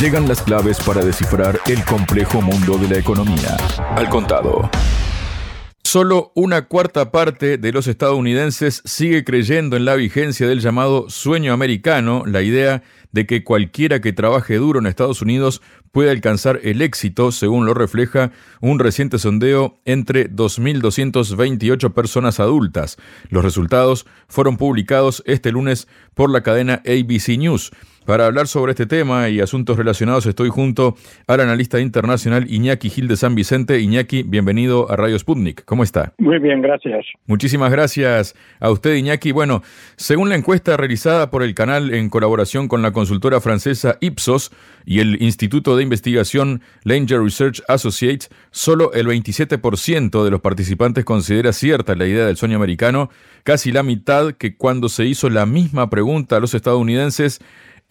Llegan las claves para descifrar el complejo mundo de la economía. Al contado. Solo una cuarta parte de los estadounidenses sigue creyendo en la vigencia del llamado sueño americano, la idea de que cualquiera que trabaje duro en Estados Unidos puede alcanzar el éxito, según lo refleja un reciente sondeo entre 2.228 personas adultas. Los resultados fueron publicados este lunes por la cadena ABC News. Para hablar sobre este tema y asuntos relacionados estoy junto al analista internacional Iñaki Gil de San Vicente. Iñaki, bienvenido a Radio Sputnik. ¿Cómo está? Muy bien, gracias. Muchísimas gracias a usted, Iñaki. Bueno, según la encuesta realizada por el canal en colaboración con la consultora francesa Ipsos y el Instituto de Investigación Langer Research Associates, solo el 27% de los participantes considera cierta la idea del sueño americano, casi la mitad que cuando se hizo la misma pregunta a los estadounidenses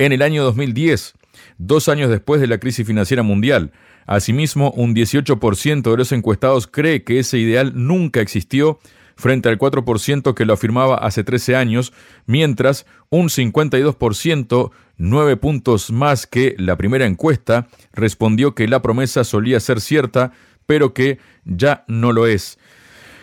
en el año 2010, dos años después de la crisis financiera mundial. Asimismo, un 18% de los encuestados cree que ese ideal nunca existió frente al 4% que lo afirmaba hace 13 años, mientras un 52%, nueve puntos más que la primera encuesta, respondió que la promesa solía ser cierta, pero que ya no lo es.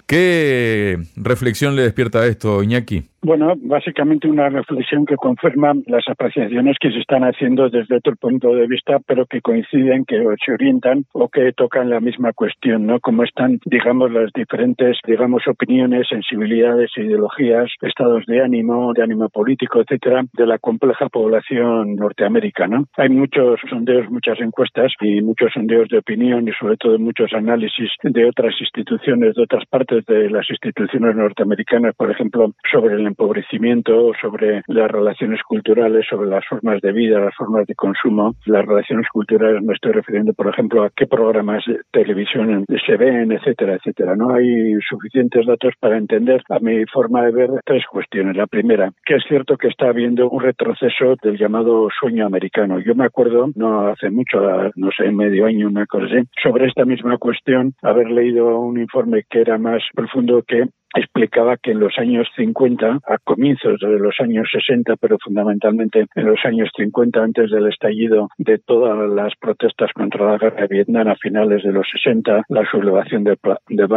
¿Qué reflexión le despierta esto, Iñaki? Bueno, básicamente una reflexión que confirma las apreciaciones que se están haciendo desde otro punto de vista, pero que coinciden, que se orientan o que tocan la misma cuestión, ¿no? Como están, digamos, las diferentes, digamos, opiniones, sensibilidades, ideologías, estados de ánimo, de ánimo político, etcétera, de la compleja población norteamericana. Hay muchos sondeos, muchas encuestas y muchos sondeos de opinión y sobre todo muchos análisis de otras instituciones, de otras partes de las instituciones norteamericanas, por ejemplo, sobre el empobrecimiento, sobre las relaciones culturales, sobre las formas de vida, las formas de consumo. Las relaciones culturales me estoy refiriendo, por ejemplo, a qué programas de televisión se ven, etcétera, etcétera. No hay suficientes datos para entender, a mi forma de ver, tres cuestiones. La primera, que es cierto que está habiendo un retroceso del llamado sueño americano. Yo me acuerdo, no hace mucho, no sé, medio año, una cosa así, sobre esta misma cuestión, haber leído un informe que era más profundo que explicaba que en los años 50, a comienzos de los años 60, pero fundamentalmente en los años 50, antes del estallido de todas las protestas contra la guerra de Vietnam a finales de los 60, la sublevación de, de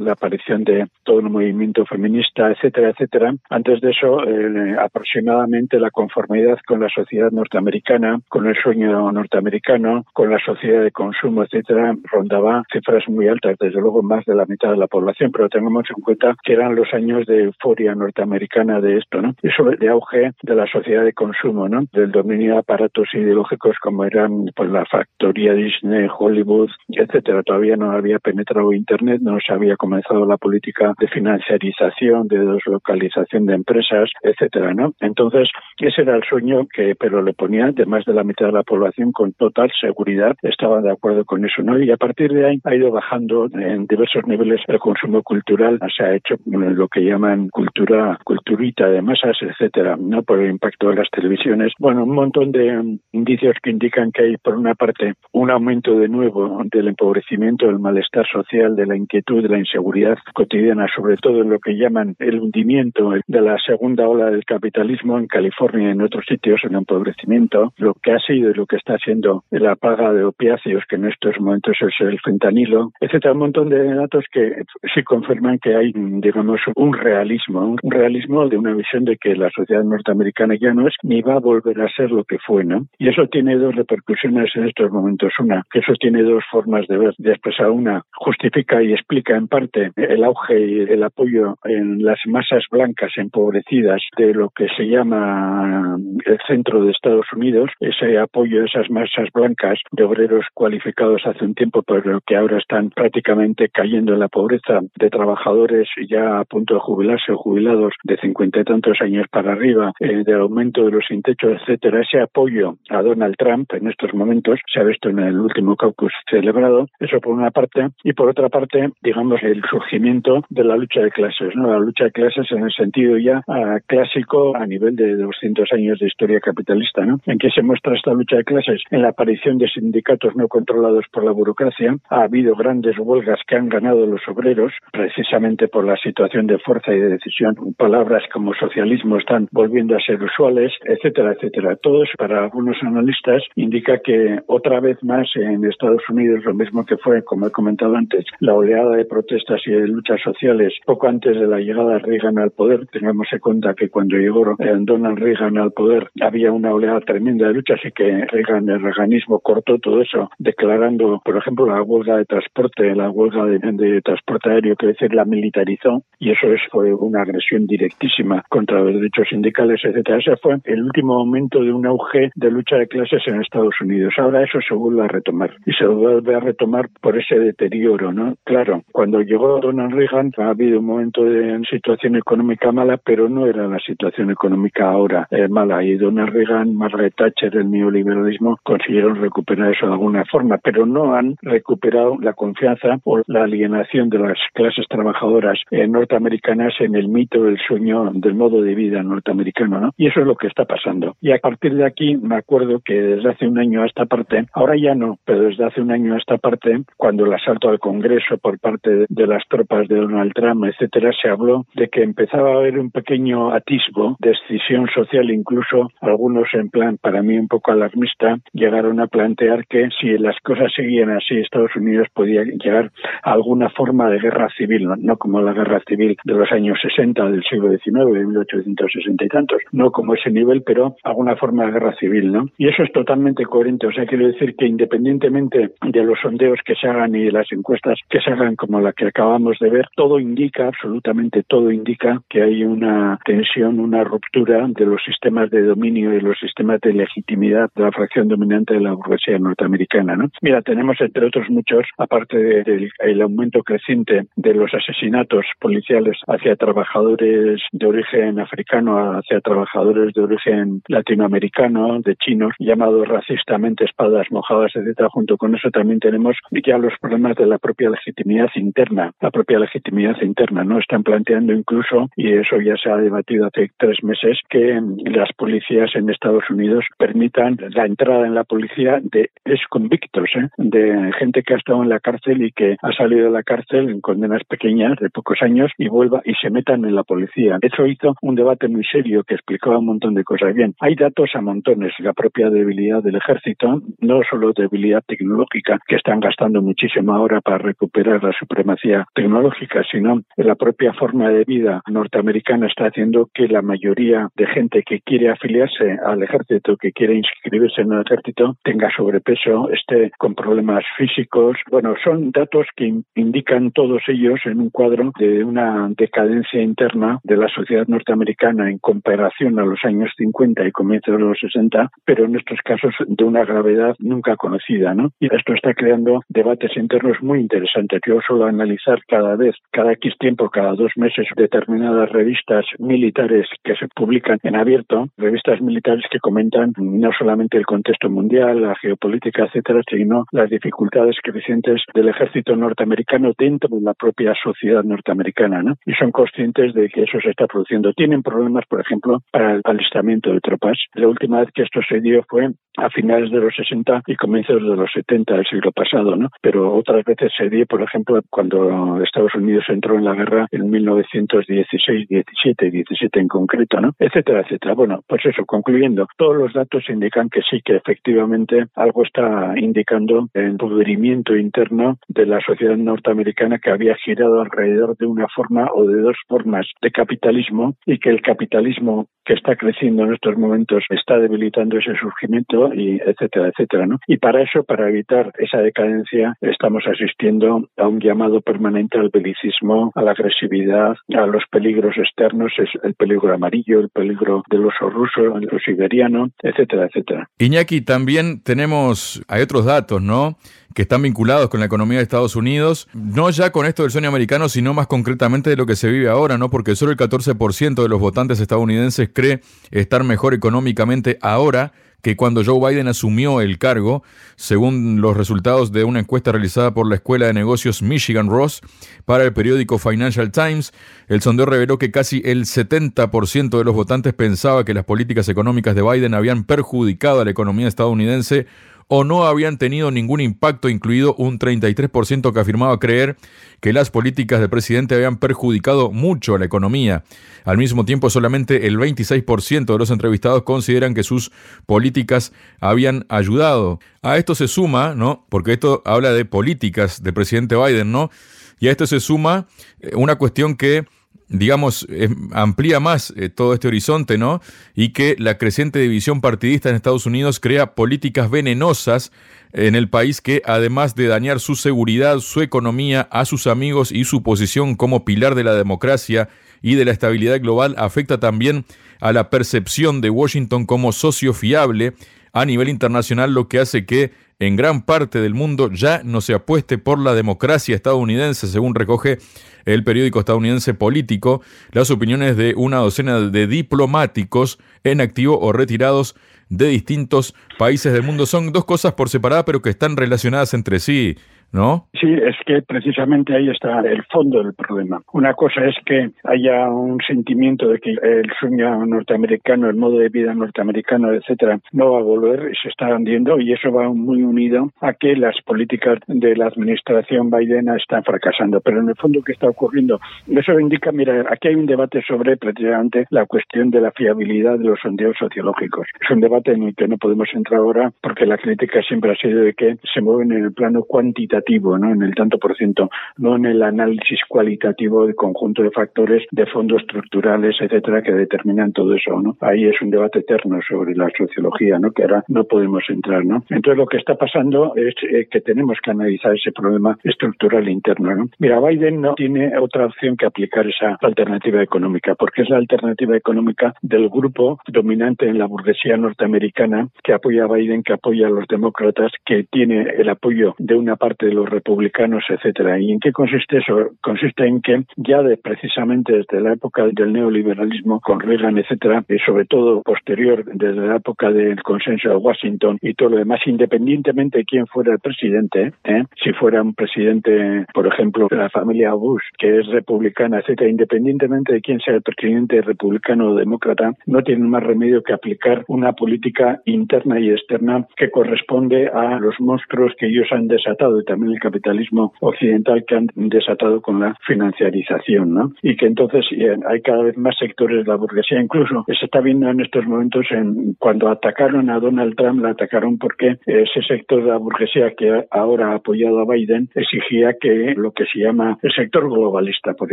la aparición de todo el movimiento feminista, etcétera, etcétera. Antes de eso, eh, aproximadamente la conformidad con la sociedad norteamericana, con el sueño norteamericano, con la sociedad de consumo, etcétera, rondaba cifras muy altas, desde luego más de la mitad de la población, pero tengamos en cuenta que eran los años de euforia norteamericana de esto, ¿no? Y sobre de auge de la sociedad de consumo, ¿no? Del dominio de aparatos ideológicos como eran pues la factoría Disney, Hollywood, etcétera. Todavía no había penetrado Internet, no se había comenzado la política de financiarización, de deslocalización de empresas, etcétera, ¿no? Entonces, ese era el sueño que, pero le ponía de más de la mitad de la población con total seguridad, estaban de acuerdo con eso, ¿no? Y a partir de ahí ha ido bajando en diversos niveles el consumo cultural, o sea, hecho lo que llaman cultura, culturita de masas, etcétera, ¿no? Por el impacto de las televisiones. Bueno, un montón de indicios que indican que hay, por una parte, un aumento de nuevo del empobrecimiento, del malestar social, de la inquietud, de la inseguridad cotidiana, sobre todo en lo que llaman el hundimiento de la segunda ola del capitalismo en California y en otros sitios, el empobrecimiento, lo que ha sido y lo que está siendo la paga de opiáceos, que en estos momentos es el fentanilo, etcétera, un montón de datos que sí confirman que hay digamos, un realismo, un realismo de una visión de que la sociedad norteamericana ya no es ni va a volver a ser lo que fue, ¿no? Y eso tiene dos repercusiones en estos momentos. Una, que eso tiene dos formas de ver, de expresar. Una, justifica y explica en parte el auge y el apoyo en las masas blancas empobrecidas de lo que se llama el centro de Estados Unidos, ese apoyo de esas masas blancas de obreros cualificados hace un tiempo, pero que ahora están prácticamente cayendo en la pobreza, de trabajadores ya a punto de jubilarse o jubilados de cincuenta y tantos años para arriba, eh, del aumento de los intechos, etcétera, ese apoyo a Donald Trump en estos momentos se ha visto en el último caucus celebrado, eso por una parte, y por otra parte, digamos, el surgimiento de la lucha de clases, ¿no? La lucha de clases en el sentido ya ah, clásico a nivel de 200 años de historia capitalista, ¿no? ¿En qué se muestra esta lucha de clases? En la aparición de sindicatos no controlados por la burocracia, ha habido grandes huelgas que han ganado los obreros, precisamente por la situación de fuerza y de decisión palabras como socialismo están volviendo a ser usuales, etcétera, etcétera. Todo eso para algunos analistas indica que otra vez más en Estados Unidos, lo mismo que fue, como he comentado antes, la oleada de protestas y de luchas sociales poco antes de la llegada de Reagan al poder, tengamos en cuenta que cuando llegó eh, Donald Reagan al poder había una oleada tremenda de luchas y que Reagan, el reaganismo cortó todo eso, declarando, por ejemplo, la huelga de transporte, la huelga de, transporte aéreo, que decir, la militarizó y eso es, fue una agresión directísima contra los derechos sindicales, etcétera. Ese fue el último momento de un auge de lucha de clases en Estados Unidos. Ahora eso se vuelve a retomar y se vuelve a retomar por ese deterioro, ¿no? Claro, cuando llegó Donald Reagan ha habido un momento de situación económica mala, pero no era la situación económica ahora eh, mala y Donald Reagan, Margaret Thatcher, el neoliberalismo consiguieron recuperar eso de alguna forma, pero no han recuperado la confianza o la alienación de las clases trabajadoras eh, norteamericanas en el mito del sueño del modo de vida norteamericano, ¿no? Y eso es lo que está pasando. Y a partir de aquí me acuerdo que desde hace un año a esta parte, ahora ya no, pero desde hace un año a esta parte, cuando el asalto al Congreso por parte de las tropas de Donald Trump, etcétera, se habló de que empezaba a haber un pequeño atisbo de escisión social, incluso algunos en plan, para mí un poco alarmista, llegaron a plantear que si las cosas seguían así, Estados Unidos podía llegar a alguna forma de guerra civil, no, como la guerra civil de los años 60 del siglo XIX, de 1860 y tantos, no como ese nivel, pero alguna forma de guerra civil, ¿no? Y eso es totalmente coherente, o sea, quiero decir que independientemente de los sondeos que se hagan y de las encuestas que se hagan como la que acabamos de ver, todo indica, absolutamente todo indica que hay una tensión, una ruptura de los sistemas de dominio y los sistemas de legitimidad de la fracción dominante de la burguesía norteamericana, ¿no? Mira, tenemos entre otros muchos, aparte del aumento creciente de los asesinatos policiales hacia trabajadores de origen africano, hacia trabajadores de origen latinoamericano, de chinos, llamados racistamente espadas mojadas, etcétera. Junto con eso también tenemos ya los problemas de la propia legitimidad interna, la propia legitimidad interna, ¿no? Están planteando incluso, y eso ya se ha debatido hace tres meses, que las policías en Estados Unidos permitan la entrada en la policía de exconvictos, ¿eh? de gente que ha estado en la cárcel y que ha salido de la cárcel en condenas pequeñas de pocos años y vuelva y se metan en la policía. Eso hizo un debate muy serio que explicaba un montón de cosas. Bien, hay datos a montones. La propia debilidad del ejército, no solo debilidad tecnológica, que están gastando muchísimo ahora para recuperar la supremacía tecnológica, sino la propia forma de vida norteamericana está haciendo que la mayoría de gente que quiere afiliarse al ejército, que quiere inscribirse en el ejército, tenga sobrepeso, esté con problemas físicos. Bueno, son datos que indican todos ellos en un cuadro de una decadencia interna de la sociedad norteamericana en comparación a los años 50 y comienzos de los 60, pero en estos casos de una gravedad nunca conocida, ¿no? Y esto está creando debates internos muy interesantes. Yo suelo analizar cada vez, cada X tiempo, cada dos meses, determinadas revistas militares que se publican en abierto, revistas militares que comentan no solamente el contexto mundial, la geopolítica, etcétera, sino las dificultades crecientes del ejército norteamericano dentro de la propia sociedad norteamericana, ¿no? Y son conscientes de que eso se está produciendo. Tienen problemas, por ejemplo, para el alistamiento de tropas. La última vez que esto se dio fue a finales de los 60 y comienzos de los 70 del siglo pasado, ¿no? Pero otras veces se dio, por ejemplo, cuando Estados Unidos entró en la guerra en 1916, 17, 17 en concreto, ¿no? Etcétera, etcétera. Bueno, pues eso, concluyendo, todos los datos indican que sí, que efectivamente algo está indicando el pudrimiento interno de la sociedad norteamericana que había girado alrededor de una forma o de dos formas de capitalismo y que el capitalismo que está creciendo en estos momentos está debilitando ese surgimiento y etcétera, etcétera, ¿no? Y para eso, para evitar esa decadencia, estamos asistiendo a un llamado permanente al belicismo, a la agresividad, a los peligros externos, es el peligro amarillo, el peligro del oso ruso, el siberiano, etcétera, etcétera. Iñaki, también tenemos, hay otros datos, ¿no? que están vinculados con la economía de Estados Unidos, no ya con esto del sueño americano, sino más concretamente de lo que se vive ahora, ¿no? Porque solo el 14% de los votantes estadounidenses cree estar mejor económicamente ahora que cuando Joe Biden asumió el cargo, según los resultados de una encuesta realizada por la Escuela de Negocios Michigan Ross para el periódico Financial Times, el sondeo reveló que casi el 70% de los votantes pensaba que las políticas económicas de Biden habían perjudicado a la economía estadounidense o no habían tenido ningún impacto, incluido un 33% que afirmaba creer que las políticas del presidente habían perjudicado mucho a la economía. Al mismo tiempo, solamente el 26% de los entrevistados consideran que sus políticas habían ayudado. A esto se suma, ¿no? Porque esto habla de políticas del presidente Biden, ¿no? Y a esto se suma eh, una cuestión que digamos, amplía más eh, todo este horizonte, ¿no? Y que la creciente división partidista en Estados Unidos crea políticas venenosas en el país que, además de dañar su seguridad, su economía, a sus amigos y su posición como pilar de la democracia y de la estabilidad global, afecta también a la percepción de Washington como socio fiable a nivel internacional, lo que hace que en gran parte del mundo ya no se apueste por la democracia estadounidense, según recoge el periódico estadounidense Político, las opiniones de una docena de diplomáticos en activo o retirados de distintos países del mundo. Son dos cosas por separada, pero que están relacionadas entre sí. ¿No? Sí, es que precisamente ahí está el fondo del problema. Una cosa es que haya un sentimiento de que el sueño norteamericano, el modo de vida norteamericano, etcétera, no va a volver se está hundiendo y eso va muy unido a que las políticas de la administración Biden están fracasando. Pero en el fondo, ¿qué está ocurriendo? Eso indica, mira, aquí hay un debate sobre precisamente la cuestión de la fiabilidad de los sondeos sociológicos. Es un debate en el que no podemos entrar ahora porque la crítica siempre ha sido de que se mueven en el plano cuantitativo en el tanto por ciento, no en el análisis cualitativo del conjunto de factores de fondos estructurales, etcétera, que determinan todo eso. Ahí es un debate eterno sobre la sociología, ¿no? que ahora no podemos entrar. ¿no? Entonces, lo que está pasando es eh, que tenemos que analizar ese problema estructural interno. ¿no? Mira, Biden no tiene otra opción que aplicar esa alternativa económica, porque es la alternativa económica del grupo dominante en la burguesía norteamericana que apoya a Biden, que apoya a los demócratas, que tiene el apoyo de una parte de los republicanos, etcétera. ¿Y en qué consiste eso? Consiste en que ya de, precisamente desde la época del neoliberalismo con Reagan, etcétera, y sobre todo posterior desde la época del consenso de Washington y todo lo demás, independientemente de quién fuera el presidente, ¿eh? si fuera un presidente, por ejemplo, de la familia Bush, que es republicana, etcétera, independientemente de quién sea el presidente republicano o demócrata, no tienen más remedio que aplicar una política interna y externa que corresponde a los monstruos que ellos han desatado y también el capitalismo occidental que han desatado con la financiarización, ¿no? Y que entonces eh, hay cada vez más sectores de la burguesía, incluso se está viendo en estos momentos en cuando atacaron a Donald Trump, la atacaron porque ese sector de la burguesía que ahora ha apoyado a Biden exigía que lo que se llama el sector globalista, por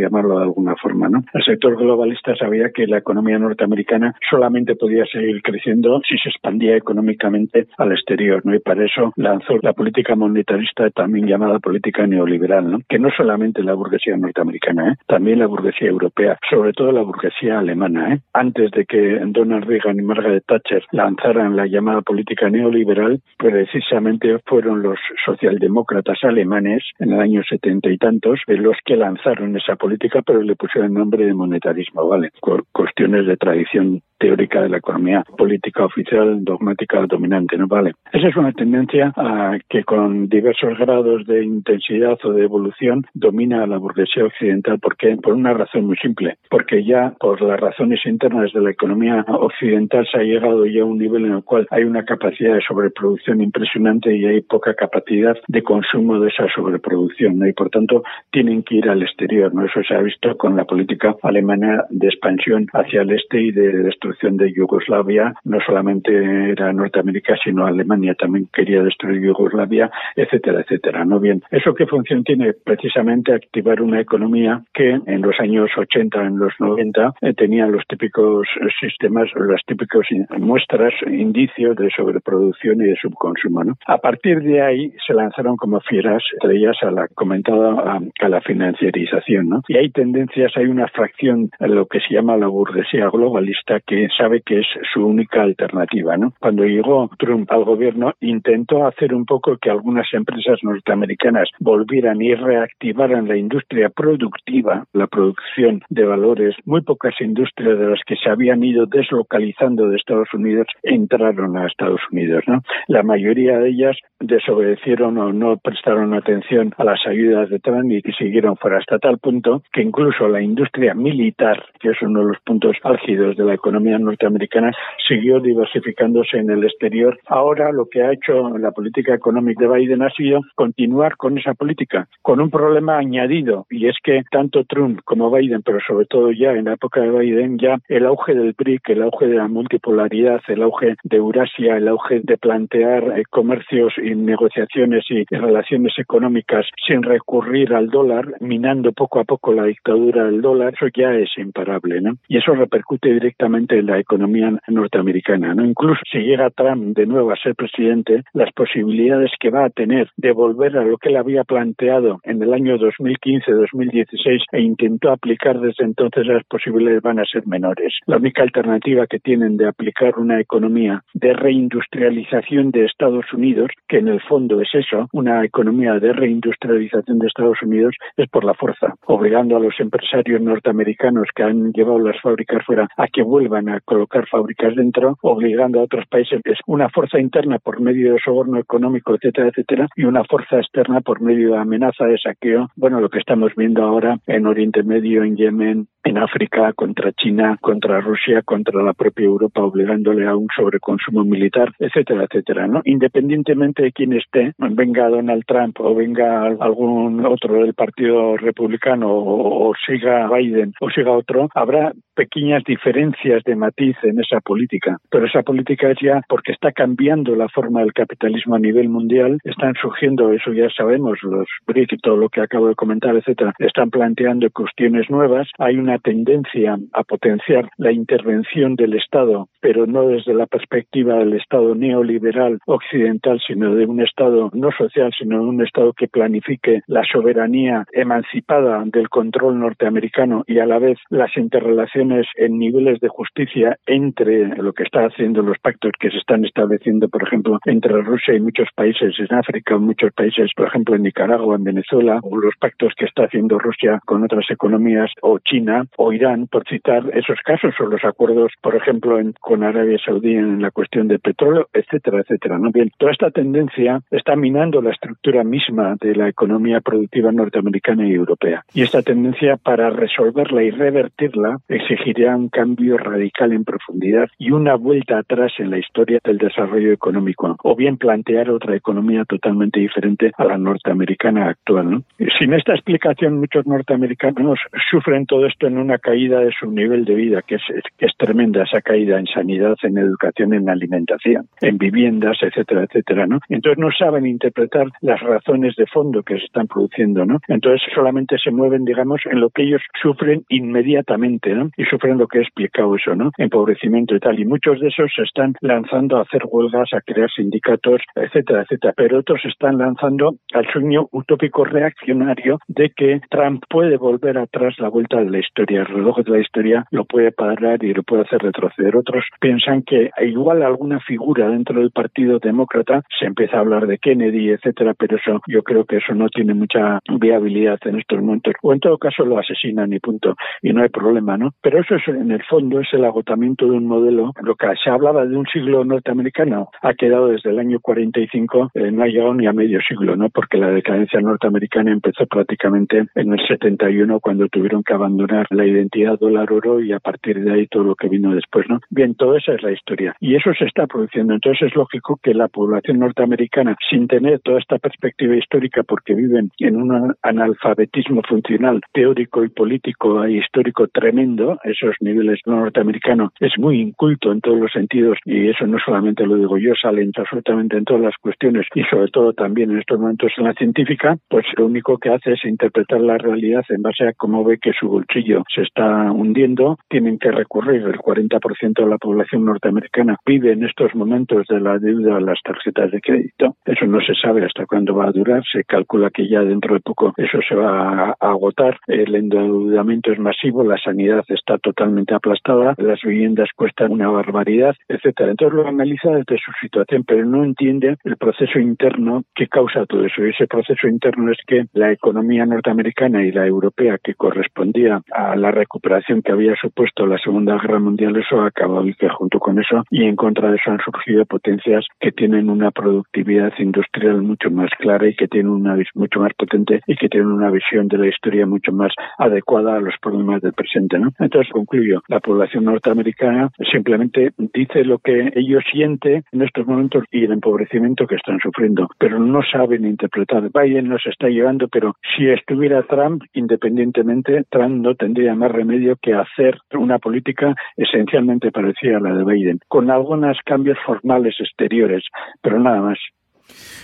llamarlo de alguna forma, ¿no? El sector globalista sabía que la economía norteamericana solamente podía seguir creciendo si se expandía económicamente al exterior, ¿no? Y para eso lanzó la política monetarista también llamada política neoliberal, ¿no? que no solamente la burguesía norteamericana, ¿eh? también la burguesía europea, sobre todo la burguesía alemana. ¿eh? Antes de que Donald Reagan y Margaret Thatcher lanzaran la llamada política neoliberal, precisamente fueron los socialdemócratas alemanes en el año setenta y tantos los que lanzaron esa política, pero le pusieron el nombre de monetarismo, ¿vale? cuestiones de tradición teórica de la economía política oficial, dogmática dominante, ¿no? Vale. Esa es una tendencia a que con diversos grados de intensidad o de evolución domina a la burguesía occidental. ¿Por qué? Por una razón muy simple. Porque ya por las razones internas de la economía occidental se ha llegado ya a un nivel en el cual hay una capacidad de sobreproducción impresionante y hay poca capacidad de consumo de esa sobreproducción. Y por tanto tienen que ir al exterior, ¿no? Eso se ha visto con la política alemana de expansión hacia el este y de destrucción de Yugoslavia no solamente era Norteamérica, sino Alemania también quería destruir Yugoslavia, etcétera, etcétera. Bien, ¿eso qué función tiene? Precisamente activar una economía que en los años 80, en los 90, eh, tenía los típicos sistemas, las típicas muestras, indicios de sobreproducción y de subconsumo. ¿no? A partir de ahí se lanzaron como fieras, entre ellas a la comentada a, la financiarización. ¿no? Y hay tendencias, hay una fracción lo que se llama la burguesía globalista que sabe que es su única alternativa. ¿no? Cuando llegó Trump al gobierno, intentó hacer un poco que algunas empresas norteamericanas volvieran y reactivaran la industria productiva, la producción de valores, muy pocas industrias de las que se habían ido deslocalizando de Estados Unidos entraron a Estados Unidos. ¿no? La mayoría de ellas desobedecieron o no prestaron atención a las ayudas de Trump y siguieron fuera hasta tal punto que incluso la industria militar, que es uno de los puntos álgidos de la economía norteamericana, siguió diversificándose en el exterior. Ahora lo que ha hecho la política económica de Biden ha sido continuar con esa política, con un problema añadido, y es que tanto Trump como Biden, pero sobre todo ya en la época de Biden, ya el auge del BRIC, el auge de la multipolaridad, el auge de Eurasia, el auge de plantear eh, comercios y negociaciones y relaciones económicas sin recurrir al dólar, minando poco a poco la dictadura del dólar, eso ya es imparable, ¿no? Y eso repercute directamente en la economía norteamericana, ¿no? Incluso si llega Trump de nuevo a ser presidente, las posibilidades que va a tener de volver a lo que él había planteado en el año 2015-2016 e intentó aplicar desde entonces las posibilidades van a ser menores. La única alternativa que tienen de aplicar una economía de reindustrialización de Estados Unidos, que en el fondo es eso, una economía de reindustrialización de Estados Unidos, es por la fuerza, obligando a los empresarios norteamericanos que han llevado las fábricas fuera a que vuelvan a colocar fábricas dentro, obligando a otros países. Es una fuerza interna por medio de soborno económico, etcétera, etcétera, y una fuerza externa por medio de amenaza de saqueo. Bueno, lo que estamos viendo ahora en Oriente Medio, en Yemen, en África, contra China, contra Rusia, contra la propia Europa, obligándole a un sobreconsumo militar, etcétera, etcétera, ¿no? Independientemente de quién esté, venga Donald Trump o venga algún otro del Partido Republicano o, o siga Biden o siga otro, habrá pequeñas diferencias de matiz en esa política, pero esa política es ya porque está cambiando la forma del capitalismo a nivel mundial, están surgiendo, eso ya sabemos, los BRIC y todo lo que acabo de comentar, etcétera, están planteando cuestiones nuevas, hay una tendencia a potenciar la intervención del Estado, pero no desde la perspectiva del Estado neoliberal occidental, sino de un Estado no social, sino de un Estado que planifique la soberanía emancipada del control norteamericano y a la vez las interrelaciones en niveles de justicia entre lo que está haciendo los pactos que se están estableciendo, por ejemplo, entre Rusia y muchos países en África, muchos países, por ejemplo, en Nicaragua, en Venezuela, o los pactos que está haciendo Rusia con otras economías, o China, o Irán, por citar esos casos, o los acuerdos, por ejemplo, con Arabia Saudí en la cuestión del petróleo, etcétera, etcétera. ¿no? Bien, toda esta tendencia está minando la estructura misma de la economía productiva norteamericana y europea. Y esta tendencia, para resolverla y revertirla, exigiría un cambio radical en profundidad y una vuelta atrás en la historia del desarrollo económico, o bien plantear otra economía totalmente diferente a la norteamericana actual. ¿no? Sin esta explicación, muchos norteamericanos sufren todo esto en una caída de su nivel de vida, que es, que es tremenda esa caída en sanidad, en educación, en alimentación, en viviendas, etcétera, etcétera, ¿no? Entonces no saben interpretar las razones de fondo que se están produciendo, ¿no? Entonces solamente se mueven, digamos, en lo que ellos sufren inmediatamente, ¿no? Y sufren lo que he explicado eso, ¿no? Empobrecimiento y tal. Y muchos de esos se están lanzando a hacer huelgas, a crear sindicatos, etcétera, etcétera. Pero otros se están lanzando al sueño utópico reaccionario de que Trump puede volver atrás la vuelta de la historia, el reloj de la historia lo puede parar y lo puede hacer retroceder. Otros piensan que igual alguna figura dentro del Partido Demócrata se empieza a hablar de Kennedy, etcétera, pero eso yo creo que eso no tiene mucha viabilidad en estos momentos. O en todo caso lo asesinan y punto, y no hay problema, ¿no? Pero eso es, en el fondo es el agotamiento de un modelo. Lo que se hablaba de un siglo norteamericano ha quedado desde el año 45, eh, no ha llegado ni a medio siglo, ¿no? Porque la decadencia norteamericana empezó prácticamente en el 71 cuando tuvieron que abandonar la identidad dólar-oro y a partir de ahí todo lo que vino después, ¿no? Bien, toda esa es la historia. Y eso se está produciendo. Entonces es lógico que la población norteamericana, sin tener toda esta perspectiva histórica, porque viven en un analfabetismo funcional, teórico y político e histórico tremendo, esos niveles norteamericanos, es muy inculto en todos los sentidos y eso no solamente lo digo yo, salen absolutamente en todas las cuestiones y sobre todo también en estos momentos en la científica, pues lo único que hace es interpretar la realidad en base a cómo ve que su bolsillo se está hundiendo, tienen que recurrir. El 40% de la población norteamericana vive en estos momentos de la deuda a las tarjetas de crédito. Eso no se sabe hasta cuándo va a durar. Se calcula que ya dentro de poco eso se va a agotar. El endeudamiento es masivo, la sanidad está totalmente aplastada, las viviendas cuestan una barbaridad, etcétera. Entonces lo analiza desde su situación, pero no entiende el proceso interno que causa todo eso. Y ese proceso interno es que la economía norteamericana y la europea, que correspondía a la recuperación que había supuesto la Segunda Guerra Mundial, eso ha acabado y que junto con eso y en contra de eso han surgido potencias que tienen una productividad industrial mucho más clara y que tienen una mucho más potente y que tienen una visión de la historia mucho más adecuada a los problemas del presente. ¿no? Entonces concluyo, la población norteamericana simplemente dice lo que ellos sienten en estos momentos y el empobrecimiento que están sufriendo, pero no saben interpretar. Biden nos está llevando, pero si estuviera Trump, independientemente, Trump no tendría más remedio que hacer una política esencialmente parecida a la de Biden, con algunos cambios formales exteriores, pero nada más.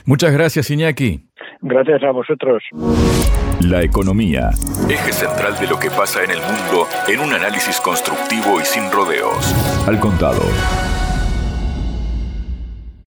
Muchas gracias, Iñaki. Gracias a vosotros. La economía, eje central de lo que pasa en el mundo en un análisis constructivo y sin rodeos. Al contado.